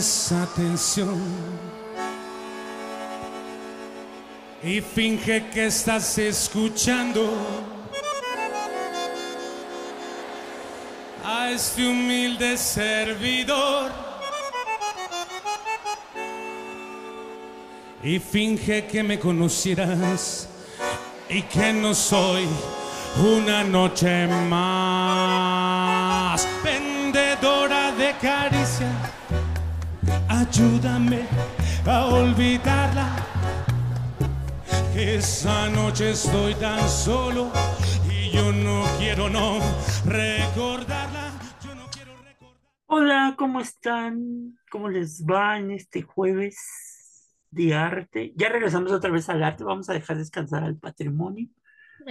pones atención y finge que estás escuchando a este humilde servidor y finge que me conocieras y que no soy una noche más vendedora de caricia. Ayúdame a olvidarla. Que esa noche estoy tan solo y yo no quiero no recordarla. Yo no quiero recordar. Hola, ¿cómo están? ¿Cómo les va en este jueves de arte? Ya regresamos otra vez al arte, vamos a dejar descansar al patrimonio,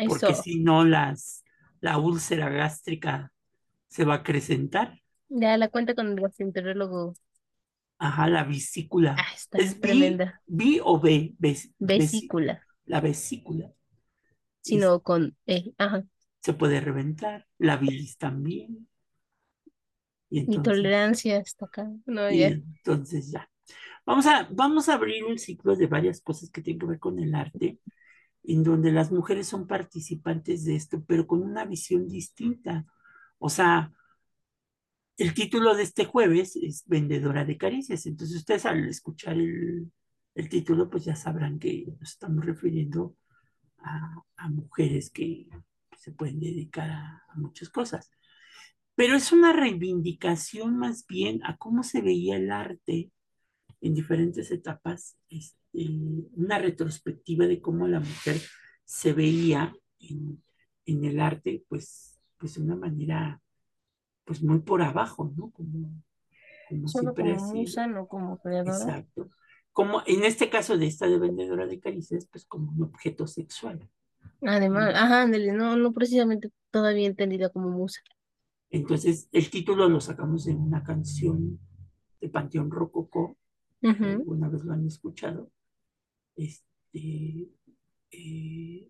porque Eso. si no las, la úlcera gástrica se va a acrecentar. Ya la cuenta con el gastroenterólogo. Ajá, la vesícula. Ah, está ¿Es tremenda. bi o B? Ves- Vesícula. la vesícula. Sino con E. Ajá. Se puede reventar, la bilis también. Y entonces, Intolerancia está acá. No, y ya. entonces ya. Vamos a, vamos a abrir un ciclo de varias cosas que tienen que ver con el arte, en donde las mujeres son participantes de esto, pero con una visión distinta. O sea, el título de este jueves es Vendedora de Caricias. Entonces ustedes al escuchar el, el título, pues ya sabrán que nos estamos refiriendo a, mujeres que se pueden dedicar a, muchas cosas. Pero es una reivindicación más bien a cómo se veía el arte en diferentes etapas, este, una retrospectiva de cómo la mujer se veía en, en el arte, pues, pues de una manera, pues muy por abajo, ¿no? Como, como Solo siempre como no como creadora. Exacto. Como en este caso de esta de vendedora de caricias, pues como un objeto sexual. Además, ajá, ándale, no, no precisamente todavía entendida como musa. Entonces, el título lo sacamos de una canción de Panteón Rococó, Ujú. alguna vez lo han escuchado, este, eh,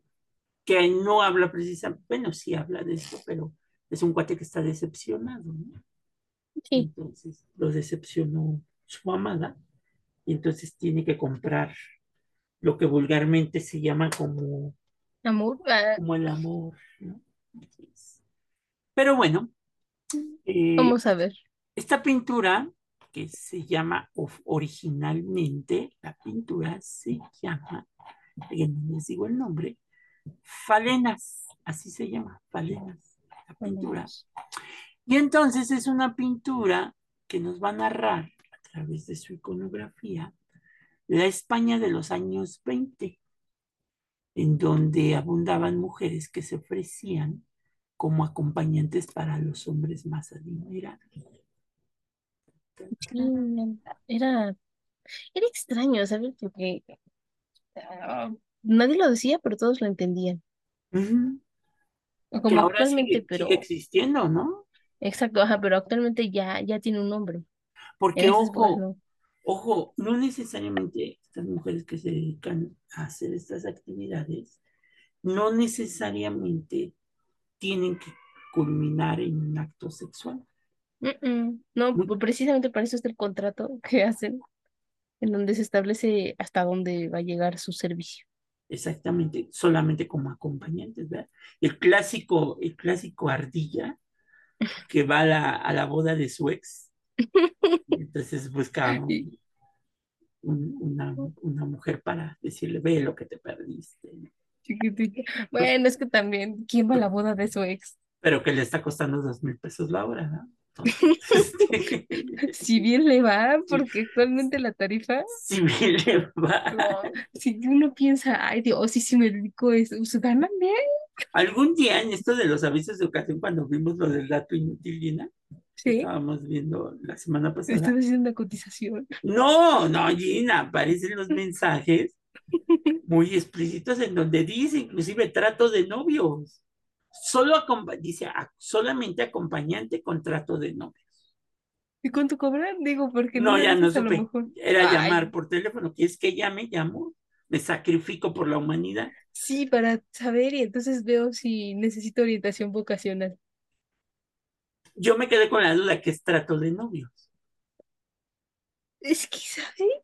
que no habla precisamente, bueno, sí habla de esto, pero es un cuate que está decepcionado, ¿no? Sí, Entonces, lo decepcionó su amada, y entonces tiene que comprar lo que vulgarmente se llama como, amor. ah, como el amor, ¿no? Pero bueno, eh, vamos a ver. Esta pintura, que se llama originalmente, la pintura se llama, les digo el nombre, Falenas, así se llama, Falenas, la pintura. Y entonces es una pintura que nos va a narrar a través de su iconografía la España de los años 20, en donde abundaban mujeres que se ofrecían como acompañantes para los hombres más adinerados. Sí, era, era extraño, ¿sabes? Porque ah, nadie lo decía, pero todos lo entendían. Como ahora actualmente, sigue, pero sigue existiendo, ¿no? exacto, ajá, pero actualmente ya, ya tiene un nombre. Porque, ojo, ojo, no necesariamente estas mujeres que se dedican a hacer estas actividades, no necesariamente tienen que culminar en un acto sexual. Mm, mm. No, Muy- precisamente para eso está el contrato que hacen, en donde se establece hasta dónde va a llegar su servicio. Exactamente, solamente como acompañantes, ¿verdad? El clásico, el clásico ardilla que va a la, a la boda de su ex, entonces busca un- un- una, una mujer para decirle, ve lo que te perdiste. Chiquitita. Bueno, es que también, ¿quién va a la boda de su ex? pero que le está costando dos mil pesos la hora, ¿no? Si bien le va, porque actualmente la tarifa, si bien le va. no, si uno piensa, ay Dios, y si me dedico eso, ¿se ganan bien? Algún día en esto de los avisos de ocasión, cuando vimos lo del dato inútil, Gina, Sí, estábamos viendo la semana pasada. estás haciendo una cotización. No, no, Gina, aparecen los mensajes muy explícitos en donde dice inclusive trato de novios. Solo acompa- dice "a- solamente acompañante con trato de novios. ¿Y cuánto cobran? Digo, porque No, no ya no supe. Era Ay, llamar por teléfono. ¿Quieres que llame? Llamo. Me sacrifico por la humanidad. Sí, para saber y entonces veo si necesito orientación vocacional. Yo me quedé con la duda que es trato de novios. Es que, ¿sabe?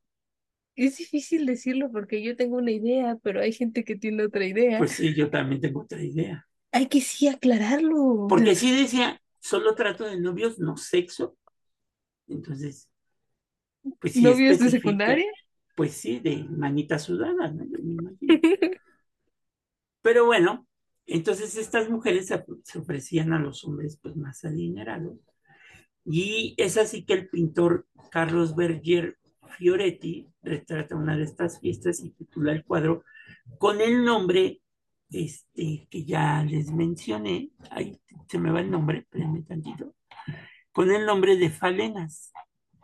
Es difícil decirlo porque yo tengo una idea, pero hay gente que tiene otra idea. Pues sí, yo también tengo otra idea. Hay que sí aclararlo. Porque sí decía, solo trato de novios, no sexo. Entonces, pues sí ¿Novios de secundaria? Pues sí, de manita sudada, ¿no? Yo me imagino. Pero bueno, entonces estas mujeres se, se ofrecían a los hombres pues más adinerados. Y es así que el pintor Carlos Berger Fioretti retrata una de estas fiestas y titula el cuadro con el nombre este, que ya les mencioné, ahí se me va el nombre, espérenme tantito, con el nombre de Falenas.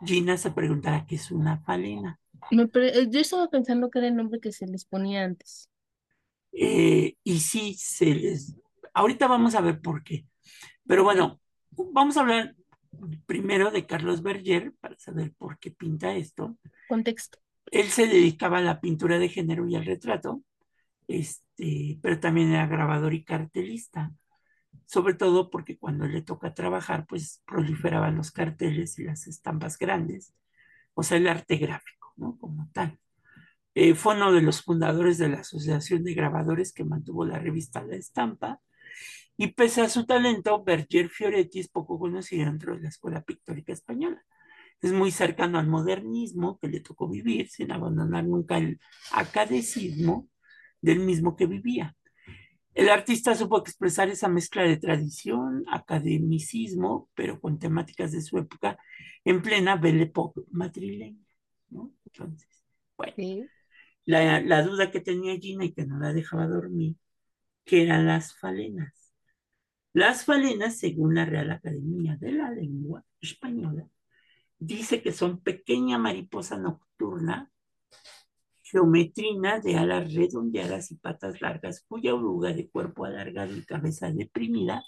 Gina se preguntará qué es una falena. Me Yo estaba pensando que era el nombre que se les ponía antes. Eh, y sí, se les... Ahorita vamos a ver por qué. Pero bueno, vamos a hablar primero de Carlos Berger para saber por qué pinta esto. Contexto. Él se dedicaba a la pintura de género y al retrato, este, pero también era grabador y cartelista. Sobre todo porque cuando le toca trabajar, pues proliferaban los carteles y las estampas grandes, o sea, el arte gráfico, ¿no? Como tal. Eh, fue uno de los fundadores de la Asociación de Grabadores que mantuvo la revista La Estampa. Y pese a su talento, Berger Fioretti es poco conocido dentro de la escuela pictórica española. Es muy cercano al modernismo que le tocó vivir sin abandonar nunca el academicismo del mismo que vivía. El artista supo expresar esa mezcla de tradición, academicismo, pero con temáticas de su época en plena Belle Époque madrileña. ¿no? Entonces, bueno, Sí. la, la duda que tenía Gina y que no la dejaba dormir, que eran las falenas. Las falenas, según la Real Academia de la Lengua Española, dice que son pequeña mariposa nocturna, geometrina de alas redondeadas y patas largas, cuya oruga de cuerpo alargado y cabeza deprimida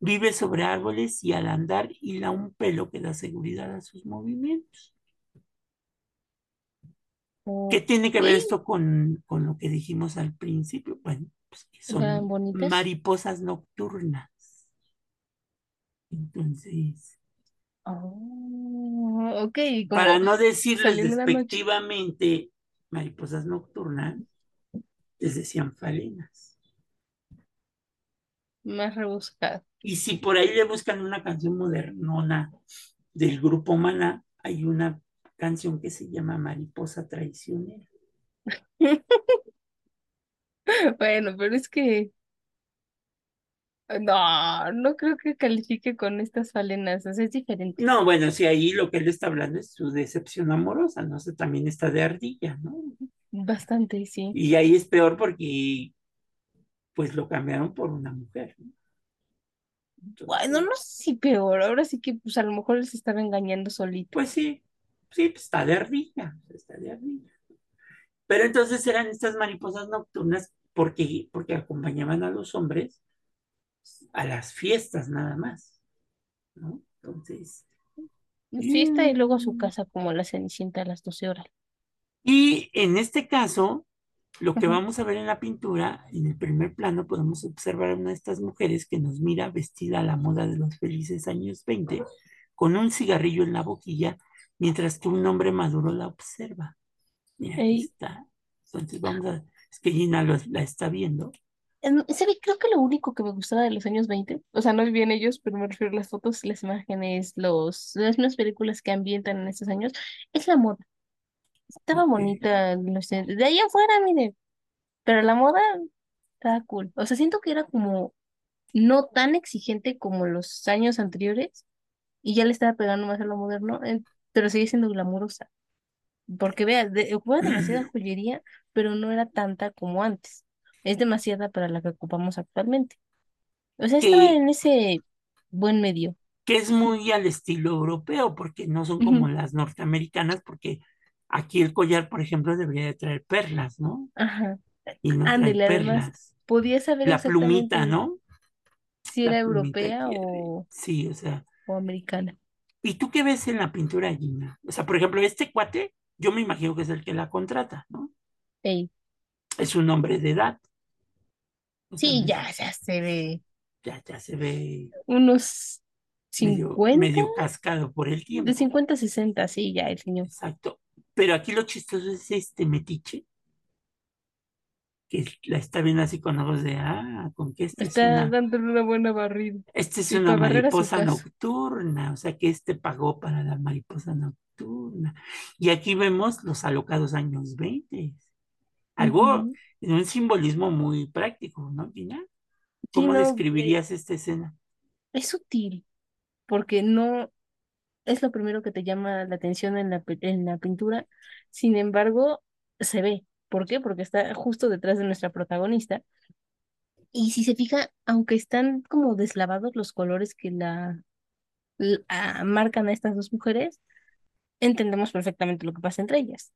vive sobre árboles y al andar hila un pelo que da seguridad a sus movimientos. ¿Qué tiene que ver esto con, con lo que dijimos al principio? Bueno, pues que son bonitas. mariposas nocturnas. Entonces, Oh, ok, como para no decirles despectivamente mariposas nocturnas, les decían falenas. Más rebuscado. Y si por ahí le buscan una canción modernona del grupo Maná, hay una canción que se llama Mariposa Traicionera. Bueno, pero es que no, no creo que califique con estas falenas, o sea, es diferente. No, bueno, si ahí lo que él está hablando es su decepción amorosa, no sé, también está de ardilla, ¿no? Bastante, sí. Y ahí es peor porque pues lo cambiaron por una mujer, ¿no? Bueno, no sé si peor, ahora sí que pues a lo mejor les estaba engañando solito. Pues sí, sí, pues está de ardilla, está de ardilla. Pero entonces eran estas mariposas nocturnas porque, porque acompañaban a los hombres a las fiestas nada más, ¿no? Entonces, Fiesta y luego a su casa como la Cenicienta a las 12 horas. y en este caso, lo que vamos a ver en la pintura, en el primer plano, podemos observar a una de estas mujeres que nos mira vestida a la moda de los felices años 20, con un cigarrillo en la boquilla, mientras que un hombre maduro la observa. Mira, aquí está. Entonces vamos a, es que Gina lo- la está viendo. ¿Sabe? Creo que lo único que me gustaba de los años 20, o sea, no viví en ellos, pero me refiero a las fotos, las imágenes, los, las mismas películas que ambientan en estos años, es la moda. Estaba bonita, no sé, de ahí afuera, mire, pero la moda estaba cool. O sea, siento que era como no tan exigente como los años anteriores y ya le estaba pegando más a lo moderno, eh, pero sigue siendo glamurosa. Porque vea, de, ocupa demasiada joyería, pero no era tanta como antes. Es demasiada para la que ocupamos actualmente. O sea, estaba Que, en ese buen medio. que es muy al estilo europeo, porque no son como las norteamericanas, porque aquí el collar, por ejemplo, debería de traer perlas, ¿no? Ajá. Y no trae Ándele, además, perlas. podía saber La plumita, ¿no? si La era europea o, Sí, o sea. o americana. ¿Y tú qué ves en la pintura, Gina? O sea, por ejemplo, este cuate, yo me imagino que es el que la contrata, ¿no? Ey, Es un hombre de edad. Sí, es- ya, ya se ve ya, ya se ve. unos medio, 50, medio cascado por el de tiempo. 50 a 60, sí, ya el señor. Exacto. Pero aquí lo chistoso es este metiche, que la está viendo así con ojos de, ah, con que esta es Está una, dándole una buena barrida. esta es una mariposa nocturna, o sea que este pagó para la mariposa nocturna. Y aquí vemos los alocados años 20. Algo, Ujú. en un simbolismo muy práctico, ¿no, Gina? Sí, ¿Cómo no, describirías esta escena? es sutil, porque no es lo primero que te llama la atención en la, en la pintura. Sin embargo, se ve. ¿Por qué? Porque está justo detrás de nuestra protagonista. Y si se fija, aunque están como deslavados los colores que la, l- ah, marcan a estas dos mujeres, entendemos perfectamente lo que pasa entre ellas.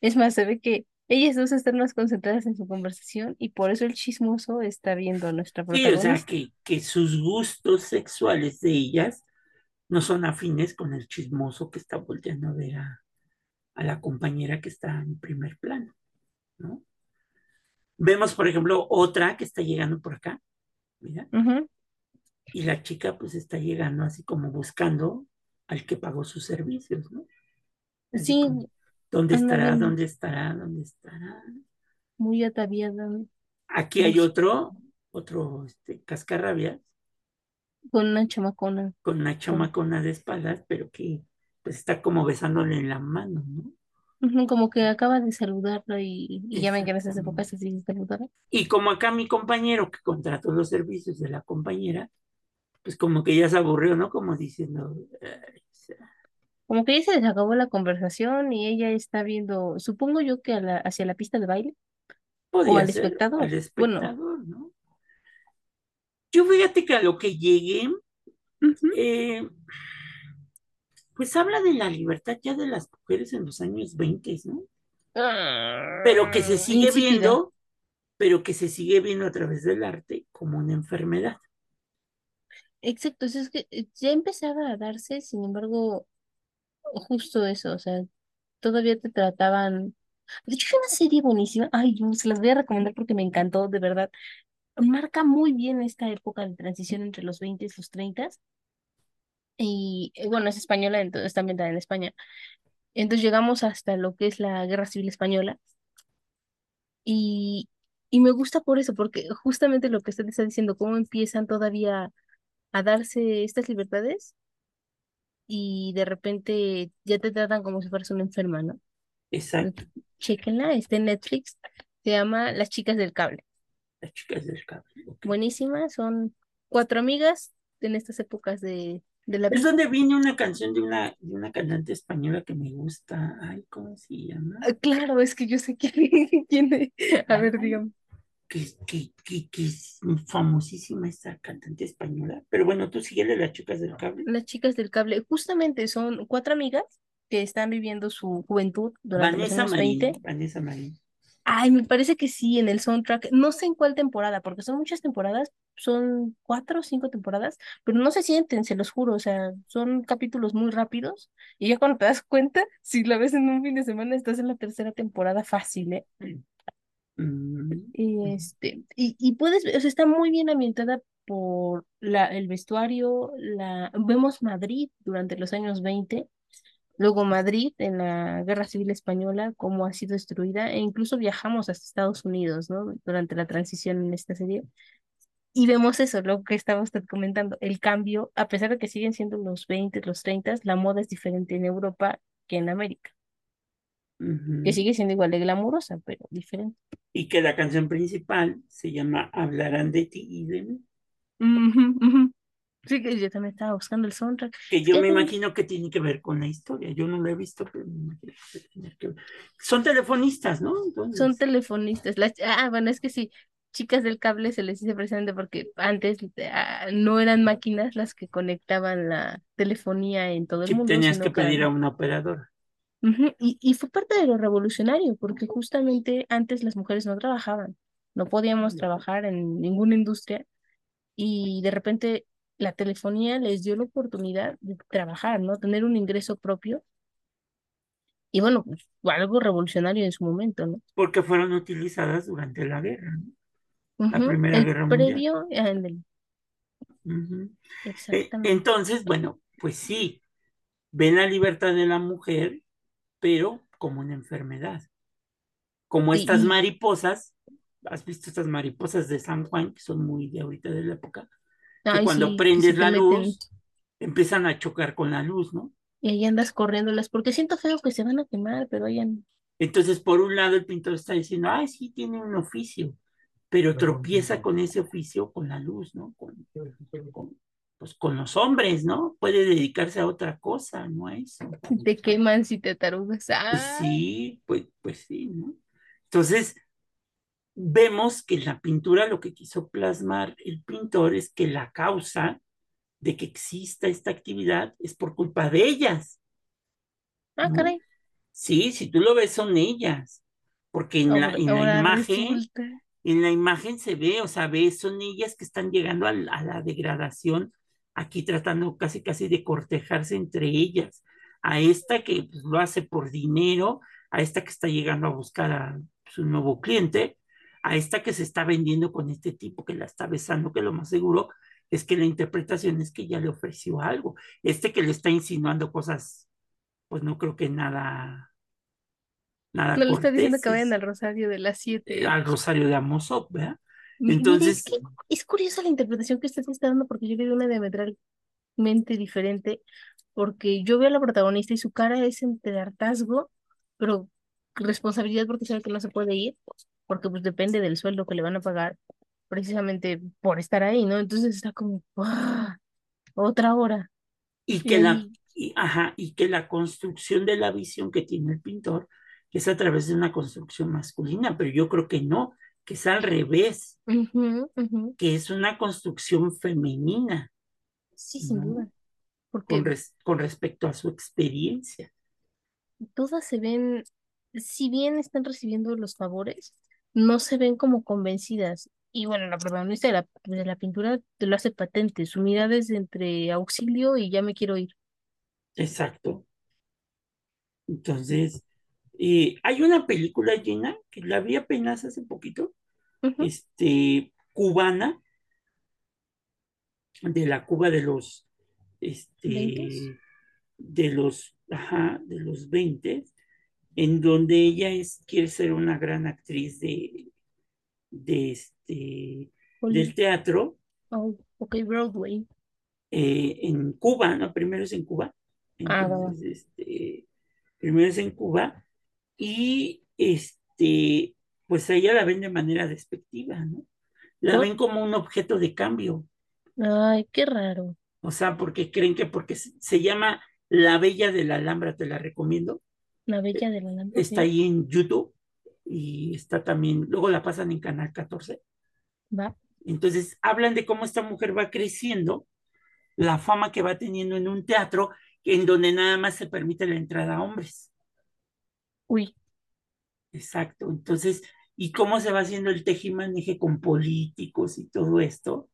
Es más, se ve que ellas dos están más concentradas en su conversación y por eso el chismoso está viendo a nuestra Sí, o sea, protagonista. que, que sus gustos sexuales de ellas no son afines con el chismoso que está volteando a ver a, a la compañera que está en primer plano, ¿no? Vemos, por ejemplo, otra que está llegando por acá, mira, y la chica pues está llegando así como buscando al que pagó sus servicios, ¿no? Así Sí, como, ¿dónde estará? ¿Dónde estará? ¿Dónde estará? muy ataviada, Aquí hay otro, otro este, cascarrabias con una chamacona. con una Con, chamacona de espaldas, pero que pues está como besándole en la mano, ¿no? Como que acaba de saludarlo y, y ya que en esas épocas Exactamente. se dice saludar. Y como acá mi compañero que contrató los servicios de la compañera, pues como que ya se aburrió, ¿no? Como diciendo, "Ay, o sea, Como que ya se les acabó la conversación y ella está viendo, supongo yo que a la, hacia la pista de baile o al ser espectador. al Bueno, espectador, ¿no? Yo fíjate que a lo que llegué, eh, pues habla de la libertad ya de las mujeres en los años 20, ¿no? Pero que se Ah, sigue insípida. viendo, pero que se sigue viendo a través del arte como una enfermedad. Exacto, es que ya empezaba a darse, sin embargo, justo eso, o sea, todavía te trataban. De hecho, hay una serie buenísima, ay, se las voy a recomendar porque me encantó, de verdad. Marca muy bien esta época de transición entre los 20 y los 30 y eh, bueno, es española, entonces está ambientada en España. Entonces llegamos hasta lo que es la Guerra Civil Española y, y me gusta por eso, porque justamente lo que usted está diciendo, cómo empiezan todavía a darse estas libertades y de repente ya te tratan como si fueras una enferma, ¿no? Exacto, Chequenla, está en Netflix, se llama Las Chicas del Cable. las chicas del cable. ok. Buenísima, son cuatro amigas en estas épocas de, de la Es donde viene una canción de una, de una cantante española que me gusta. Ay, ¿cómo se llama? Ah, Claro, es que yo sé quién, quién es. A ver, dígame. Que, que, que, que es famosísima esta cantante española. Pero bueno, tú síguele las chicas del cable. Las chicas del cable, justamente son cuatro amigas que están viviendo su juventud durante los Vanessa años Marín, 20. Vanessa Marín. Ay, me parece que sí, en el soundtrack. No sé en cuál temporada, porque son muchas temporadas, son cuatro o cinco temporadas, pero no se sienten, se los juro, o sea, son capítulos muy rápidos. Y ya cuando te das cuenta, si la ves en un fin de semana, estás en la tercera temporada fácil, ¿eh? Mm, Y mm. este, y, y puedes, o sea, está muy bien ambientada por la, el vestuario, la, vemos Madrid durante los años 20, luego Madrid en la Guerra Civil Española, cómo ha sido destruida, e incluso viajamos hasta Estados Unidos, ¿no? Durante la transición en esta serie. Y vemos eso, lo que estaba usted comentando, el cambio, a pesar de que siguen siendo los 20, los 30, la moda es diferente en Europa que en América, que sigue siendo igual de glamurosa, pero diferente. Y que la canción principal se llama Hablarán de ti y de mí. Ujú, ujú. Sí, que yo también estaba buscando el soundtrack. Que yo me imagino que tiene que ver con la historia. Yo no la he visto, pero me imagino que tiene que ver. Son telefonistas, ¿no? son Entonces, telefonistas. Las, ah, bueno, es que sí, chicas del cable se les dice precisamente porque antes ah, no eran máquinas las que conectaban la telefonía en todo el sí mundo, tenías que pedir a una operadora. Y, y fue parte de lo revolucionario, porque justamente antes las mujeres no trabajaban, no podíamos trabajar en ninguna industria y de repente la telefonía les dio la oportunidad de trabajar, ¿no? Tener un ingreso propio y bueno, pues, fue algo revolucionario en su momento, ¿no? Porque fueron utilizadas durante la guerra, ¿no? La Ujú, Primera El Guerra Mundial. previo, ándale. Ujú. E- Exactamente. Entonces, bueno, pues sí, ven la libertad de la mujer, pero como una enfermedad. Como Sí, estas y- mariposas, ¿has visto estas mariposas de San Juan, que son muy de ahorita de la época? Que cuando sí, prendes la meten luz, empiezan a chocar con la luz, ¿no? y ahí andas corriéndolas, porque siento feo que se van a quemar, pero ahí andan. Entonces, por un lado, el pintor está diciendo, ay, sí, tiene un oficio, pero tropieza con ese oficio con la luz, ¿no? Con, con- pues con los hombres, ¿no? Puede dedicarse a otra cosa, no eso. Te queman si te tarugas. Pues Ah, sí, pues, pues sí, ¿no? Entonces, vemos que en la pintura lo que quiso plasmar el pintor es que la causa de que exista esta actividad es por culpa de ellas, ah, ¿no? caray. Sí, si tú lo ves, son ellas, porque en la, en imagen, resulta. en la imagen se ve, o sea, ves, son ellas que están llegando a la degradación, aquí tratando casi casi de cortejarse entre ellas, a esta que pues, lo hace por dinero, a esta que está llegando a buscar a su nuevo cliente, a esta que se está vendiendo con este tipo que la está besando, que lo más seguro es que la interpretación es que ya le ofreció algo, este que le está insinuando cosas, pues no creo que nada nada No le está diciendo que vayan al Rosario de las eh, siete. al Rosario de Amosop, ¿verdad? Es Entonces, es curiosa la interpretación que usted está dando porque yo le doy una diametralmente diferente, porque yo veo a la protagonista y su cara es entre hartazgo, pero responsabilidad porque sabe que no se puede ir, porque pues depende del sueldo que le van a pagar precisamente por estar ahí, ¿no? Entonces está como, ¡ah! otra hora. y Y que la, y, ajá, y que la construcción de la visión que tiene el pintor es a través de una construcción masculina, pero yo creo que no, que es al revés, que es una construcción femenina, Sí, sin duda, Con, porque res- con respecto a su experiencia. todas se ven, si bien están recibiendo los favores, no se ven como convencidas. Y bueno, la protagonista de la, de la pintura te lo hace patente. Su mirada es entre auxilio y ya me quiero ir. Exacto. Entonces, eh, hay una película llena que la vi apenas hace poquito, este, cubana, de la Cuba de los, este, de los, ajá, de los 20, en donde ella es, quiere ser una gran actriz de, de este, del teatro. Oh, ok, Broadway. eh, en Cuba, ¿no? Primero es en Cuba, Ah, entonces, este, primero es en Cuba, y este, pues a ella la ven de manera despectiva, ¿no? La ven como un objeto de cambio, Ay, qué raro. o sea, porque creen que porque se, llama La Bella de la Alhambra, te la recomiendo, La Bella de la Lámpara. está ahí en YouTube y está también, luego la pasan en Canal 14. Va. Entonces hablan de cómo esta mujer va creciendo, la fama que va teniendo en un teatro en donde nada más se permite la entrada a hombres. Uy, Exacto. Entonces, ¿y cómo se va haciendo el tejimaneje con políticos y todo esto?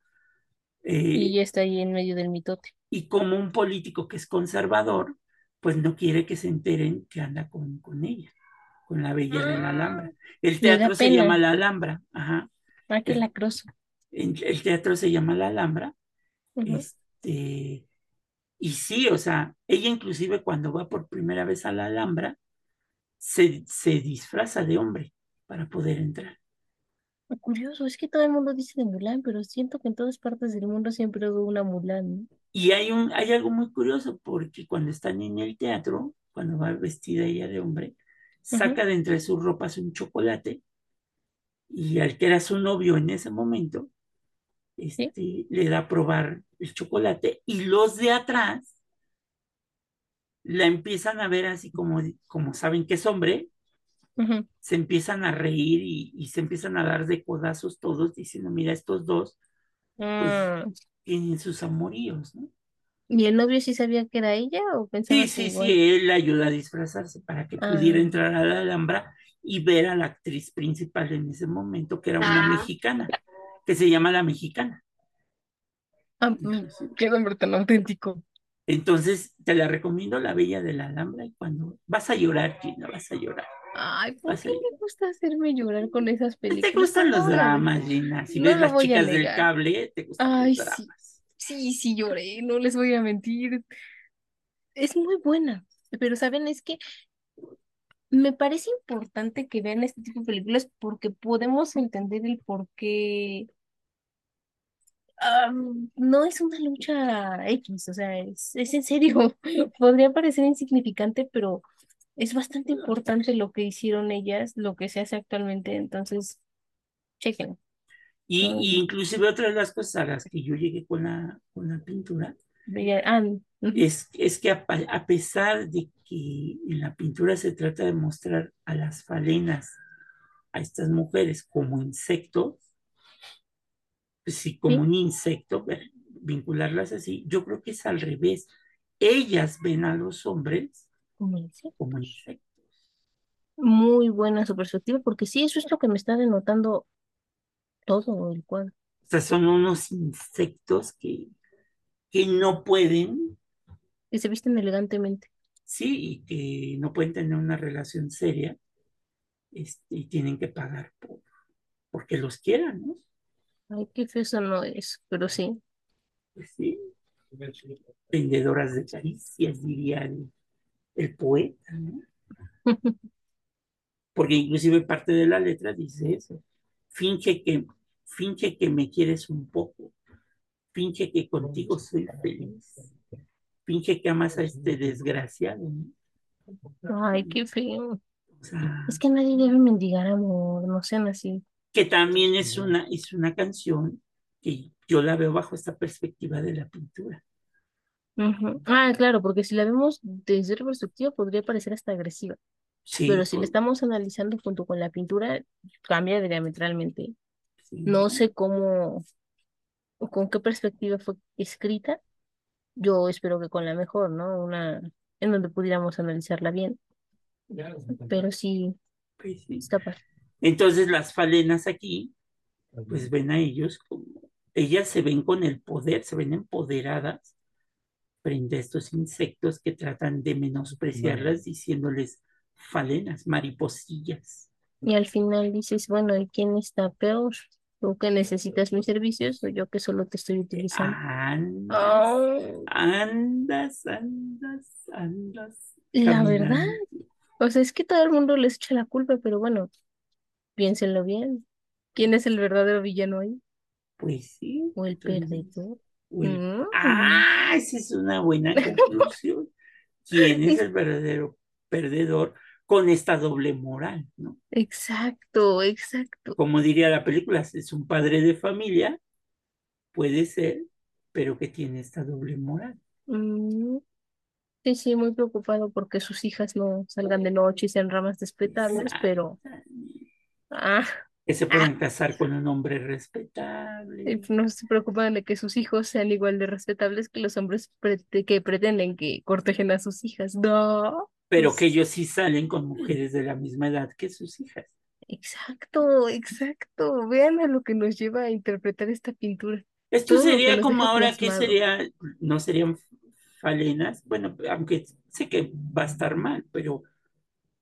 y Eh, ella está ahí en medio del mitote. y como un político que es conservador, pues no quiere que se enteren que anda con, con ella, con la Bella de la Alhambra. El Le da teatro se llama. La Alhambra, ajá. Ah, qué El, lacroso. el teatro se llama La Alhambra, este, y sí, o sea, ella inclusive cuando va por primera vez a la Alhambra, se, se disfraza de hombre para poder entrar. Curioso, es que todo el mundo dice de Mulan, pero siento que en todas partes del mundo siempre hubo una Mulan, ¿no? Y hay, un, hay algo muy curioso, porque cuando están en el teatro, cuando va vestida ella de hombre, saca de entre sus ropas un chocolate y al que era su novio en ese momento, sí. este, le da a probar el chocolate y los de atrás la empiezan a ver así como, como saben que es hombre, se empiezan a reír y, y se empiezan a dar de codazos todos diciendo, mira, estos dos pues Ah, tienen sus amoríos, ¿no? ¿Y el novio sí sabía que era ella o pensaba Sí, sí, igual? sí, él la ayuda a disfrazarse para que pudiera Ah, entrar a la Alhambra y ver a la actriz principal en ese momento, que era una mexicana, que se llama La Mexicana. ah, mm, qué nombre tan auténtico. Entonces, te la recomiendo, La Bella de la Alhambra, y cuando vas a llorar, Gina, vas a llorar, Ay, ¿por vas qué le gusta hacerme llorar con esas Pues te películas? gustan No los dramas, Gina. Si no ves las chicas del cable, te gustan los Ay, sí. dramas. Sí, sí lloré, no les voy a mentir. Es muy buena, pero saben, es que me parece importante que vean este tipo de películas porque podemos entender el por qué am, no es una lucha X, o sea, es, es en serio. Podría parecer insignificante, pero es bastante importante lo que hicieron ellas, lo que se hace actualmente, entonces, chequen. Y, Mm. y inclusive otra de las cosas a las que yo llegué con la, con la pintura ah, es, es que a, a pesar de que en la pintura se trata de mostrar a las falenas, a estas mujeres como insectos, sí, como sí, un insecto, vincularlas así, yo creo que es al revés. Ellas ven a los hombres como insectos. Muy buena su perspectiva, porque sí, eso es lo que me está denotando todo el cuadro. O sea, son unos insectos que, que no pueden, Que se visten elegantemente. sí, y que no pueden tener una relación seria, este, y tienen que pagar por, porque los quieran, ¿no? Ay, qué feo eso no es, pero sí. Pues sí, vendedoras de caricias, diría el, el poeta, ¿no? Porque inclusive parte de la letra dice eso. Finge que, finge que me quieres un poco, finge que contigo soy feliz, finge que amas a este desgraciado, ¿no? Ay, qué feo. O sea, Es que nadie debe mendigar amor, no sean así. Que también es una, es una canción que yo la veo bajo esta perspectiva de la pintura. Ah, claro, porque si la vemos desde otra perspectiva podría parecer hasta agresiva, Sí, pero si la estamos analizando junto con la pintura, cambia diametralmente. sí, No sé cómo o con qué perspectiva fue escrita. Yo espero que con la mejor, ¿no? Una en donde pudiéramos analizarla bien, pero sí, pues sí. está. Entonces las falenas aquí, pues ven a ellos como, ellas se ven con el poder, se ven empoderadas frente a estos insectos que tratan de menospreciarlas diciéndoles falenas, mariposillas. Y al final dices, bueno, ¿y quién está peor? ¿Tú que necesitas mis servicios o yo que solo te estoy utilizando? Andas, Oh, andas, andas, andas. la verdad, o sea, es que todo el mundo les echa la culpa, pero bueno, piénsenlo bien. ¿Quién es el verdadero villano ahí? Pues sí. ¿O el perdedor? o el- Mm. Ah, esa es una buena conclusión. ¿Quién es el verdadero perdedor con esta doble moral, no? Exacto, exacto. Como diría la película, es un padre de familia, puede ser, pero que tiene esta doble moral. Mm, Sí, sí, muy preocupado porque sus hijas no salgan de noche y sean ramas respetables, pero ah, Que se puedan casar con un hombre respetable. y no se preocupan de que sus hijos sean igual de respetables que los hombres que pretenden que cortejen a sus hijas. No. pero pues, que ellos sí salen con mujeres de la misma edad que sus hijas. Exacto, exacto. Vean a lo que nos lleva a interpretar esta pintura. Esto Todo sería como ahora que sería, no serían falenas, bueno, aunque sé que va a estar mal, pero,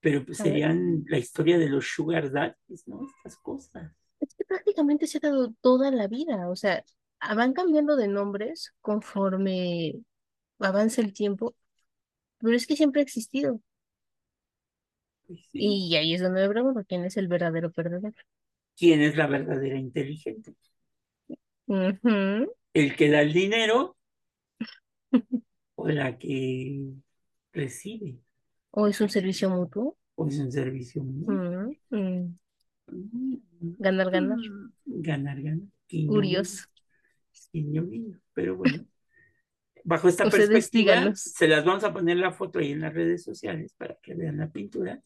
pero pues serían la historia de los sugar daddies, ¿no? Estas cosas. Es que prácticamente se ha dado toda la vida, o sea, ah, van cambiando de nombres conforme avanza el tiempo, pero es que siempre ha existido. Pues sí. Y ahí es donde pregunto quién es el verdadero perdedor. ¿Quién es la verdadera inteligente? ¿El que da el dinero o la que recibe? ¿O es un servicio mutuo? ¿O es un servicio mutuo? Mm, mm. Mm, Ganar, ganar. Ganar, ganar. Guiño, Curioso. guiño, guiño. Pero bueno, bajo esta Ustedes perspectiva, díganos. se las vamos a poner la foto ahí en las redes sociales para que vean la pintura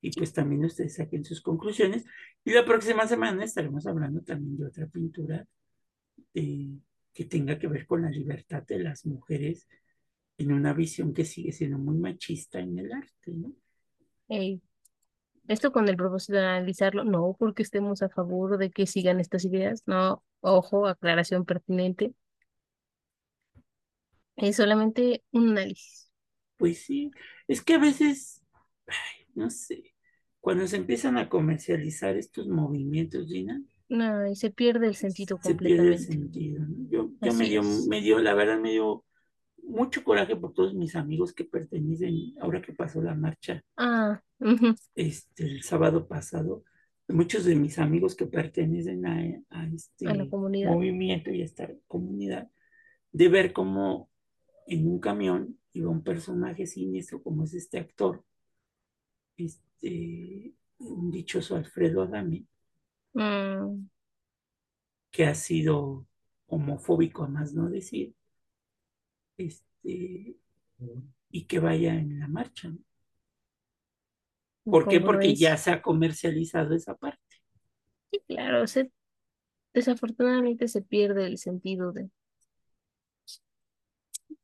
y pues también ustedes saquen sus conclusiones. Y la próxima semana estaremos hablando también de otra pintura de- que tenga que ver con la libertad de las mujeres en una visión que sigue siendo muy machista en el arte, ¿no? Esto con el propósito de analizarlo, no porque estemos a favor de que sigan estas ideas, no, ojo, aclaración pertinente. Es solamente un análisis. Pues sí, es que a veces, ay, no sé, cuando se empiezan a comercializar estos movimientos, Gina, No, y se pierde el sentido se pierde el completamente. sentido. ¿no? Yo, yo me dio, es. me dio, la verdad me dio mucho coraje por todos mis amigos que pertenecen, ahora que pasó la marcha, Ah, este, el sábado pasado, muchos de mis amigos que pertenecen a, a a la este comunidad. movimiento y a esta comunidad, de ver cómo en un camión iba un personaje siniestro como es este actor, este, un dichoso Alfredo Adame, Mm, que ha sido homofóbico a más no decir, este, y que vaya en la marcha. ¿no? ¿Por qué? Porque ya se ha comercializado esa parte Sí, claro, se, desafortunadamente se pierde el sentido de...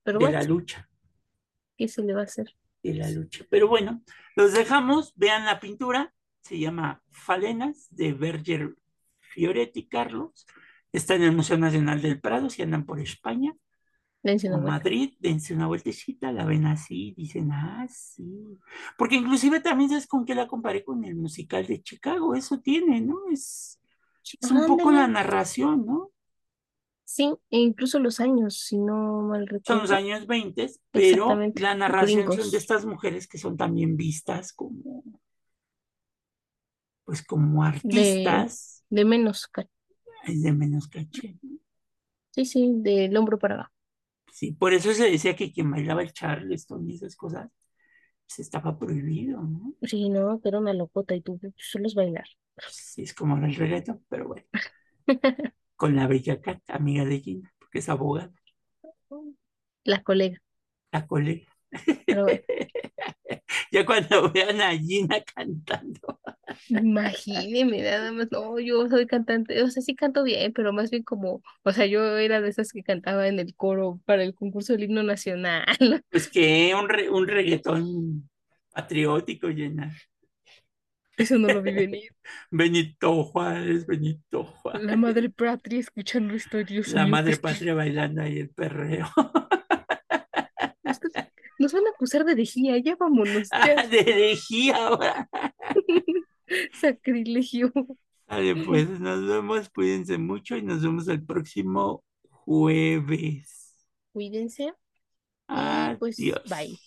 Pero de bueno, la lucha, ¿qué se le va a hacer? de la lucha. Pero bueno, los dejamos, vean la pintura, se llama Falenas de Berger Fioretti Carlos, está en el Museo Nacional del Prado, si andan por España Dense una. Madrid, dense una vueltecita, la ven así, dicen, ah, sí. Porque inclusive también sabes con qué la comparé con el musical de Chicago, eso tiene, ¿no? Es, es un poco la narración, ¿no? Sí, e incluso los años, si no mal Son los recuerdo. años 20, pero la narración son de estas mujeres que son también vistas como, pues como artistas, de menos, ca- es de menos caché. sí, sí, del hombro para abajo. Sí, por eso se decía que quien bailaba el charleston y esas cosas, pues estaba prohibido, ¿no? Sí, no, que era una locota y tú solo es bailar. Sí, es como el reggaetón, pero bueno, con la bella Cat, amiga de Gina, porque es abogada, La colega, la colega. pero bueno, Ya cuando vean a Gina cantando, imagíneme nada más, no, yo soy cantante, o sea, sí canto bien, pero más bien como, o sea, yo era de esas que cantaba en el coro para el concurso del himno nacional. pues que un, re- un reggaetón patriótico, llena. Eso no lo vi venir. Benito Juárez, Benito Juárez. La madre patria escuchando esto, Dios La madre ¿qué es que- patria bailando ahí el perreo. nos van a acusar de herejía, ya vámonos, Ah, ya, de herejía ahora. sacrilegio. Vale, pues nos vemos, cuídense mucho y nos vemos el próximo jueves. Cuídense y pues Adiós. bye.